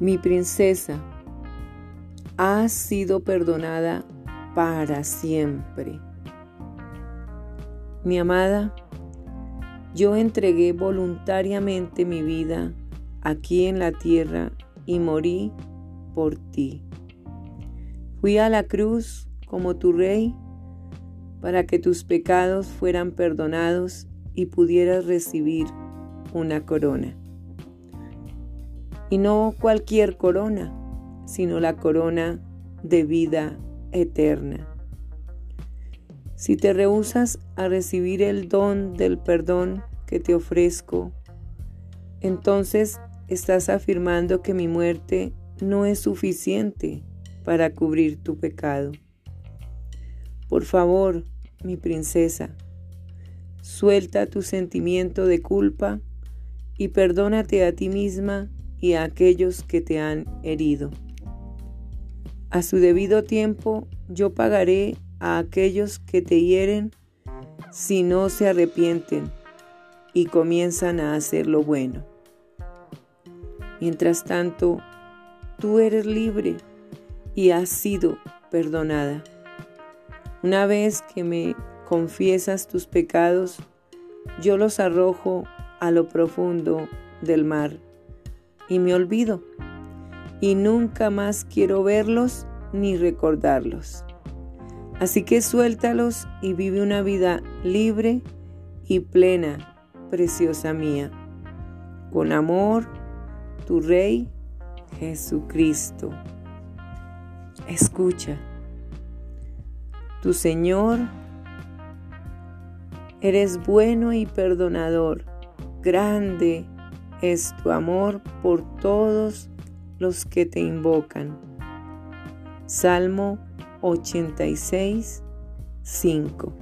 Mi princesa, has sido perdonada para siempre. Mi amada, yo entregué voluntariamente mi vida aquí en la tierra y morí por ti. Fui a la cruz como tu rey para que tus pecados fueran perdonados y pudieras recibir una corona. Y no cualquier corona, sino la corona de vida eterna. Si te rehusas a recibir el don del perdón que te ofrezco, entonces estás afirmando que mi muerte no es suficiente para cubrir tu pecado. Por favor, mi princesa, suelta tu sentimiento de culpa y perdónate a ti misma y a aquellos que te han herido. A su debido tiempo yo pagaré a aquellos que te hieren si no se arrepienten y comienzan a hacer lo bueno. Mientras tanto, tú eres libre y has sido perdonada. Una vez que me confiesas tus pecados, yo los arrojo a lo profundo del mar y me olvido y nunca más quiero verlos ni recordarlos. Así que suéltalos y vive una vida libre y plena, preciosa mía. Con amor, tu Rey Jesucristo. Escucha, tu Señor, eres bueno y perdonador. Grande es tu amor por todos los que te invocan. Salmo 86, 5.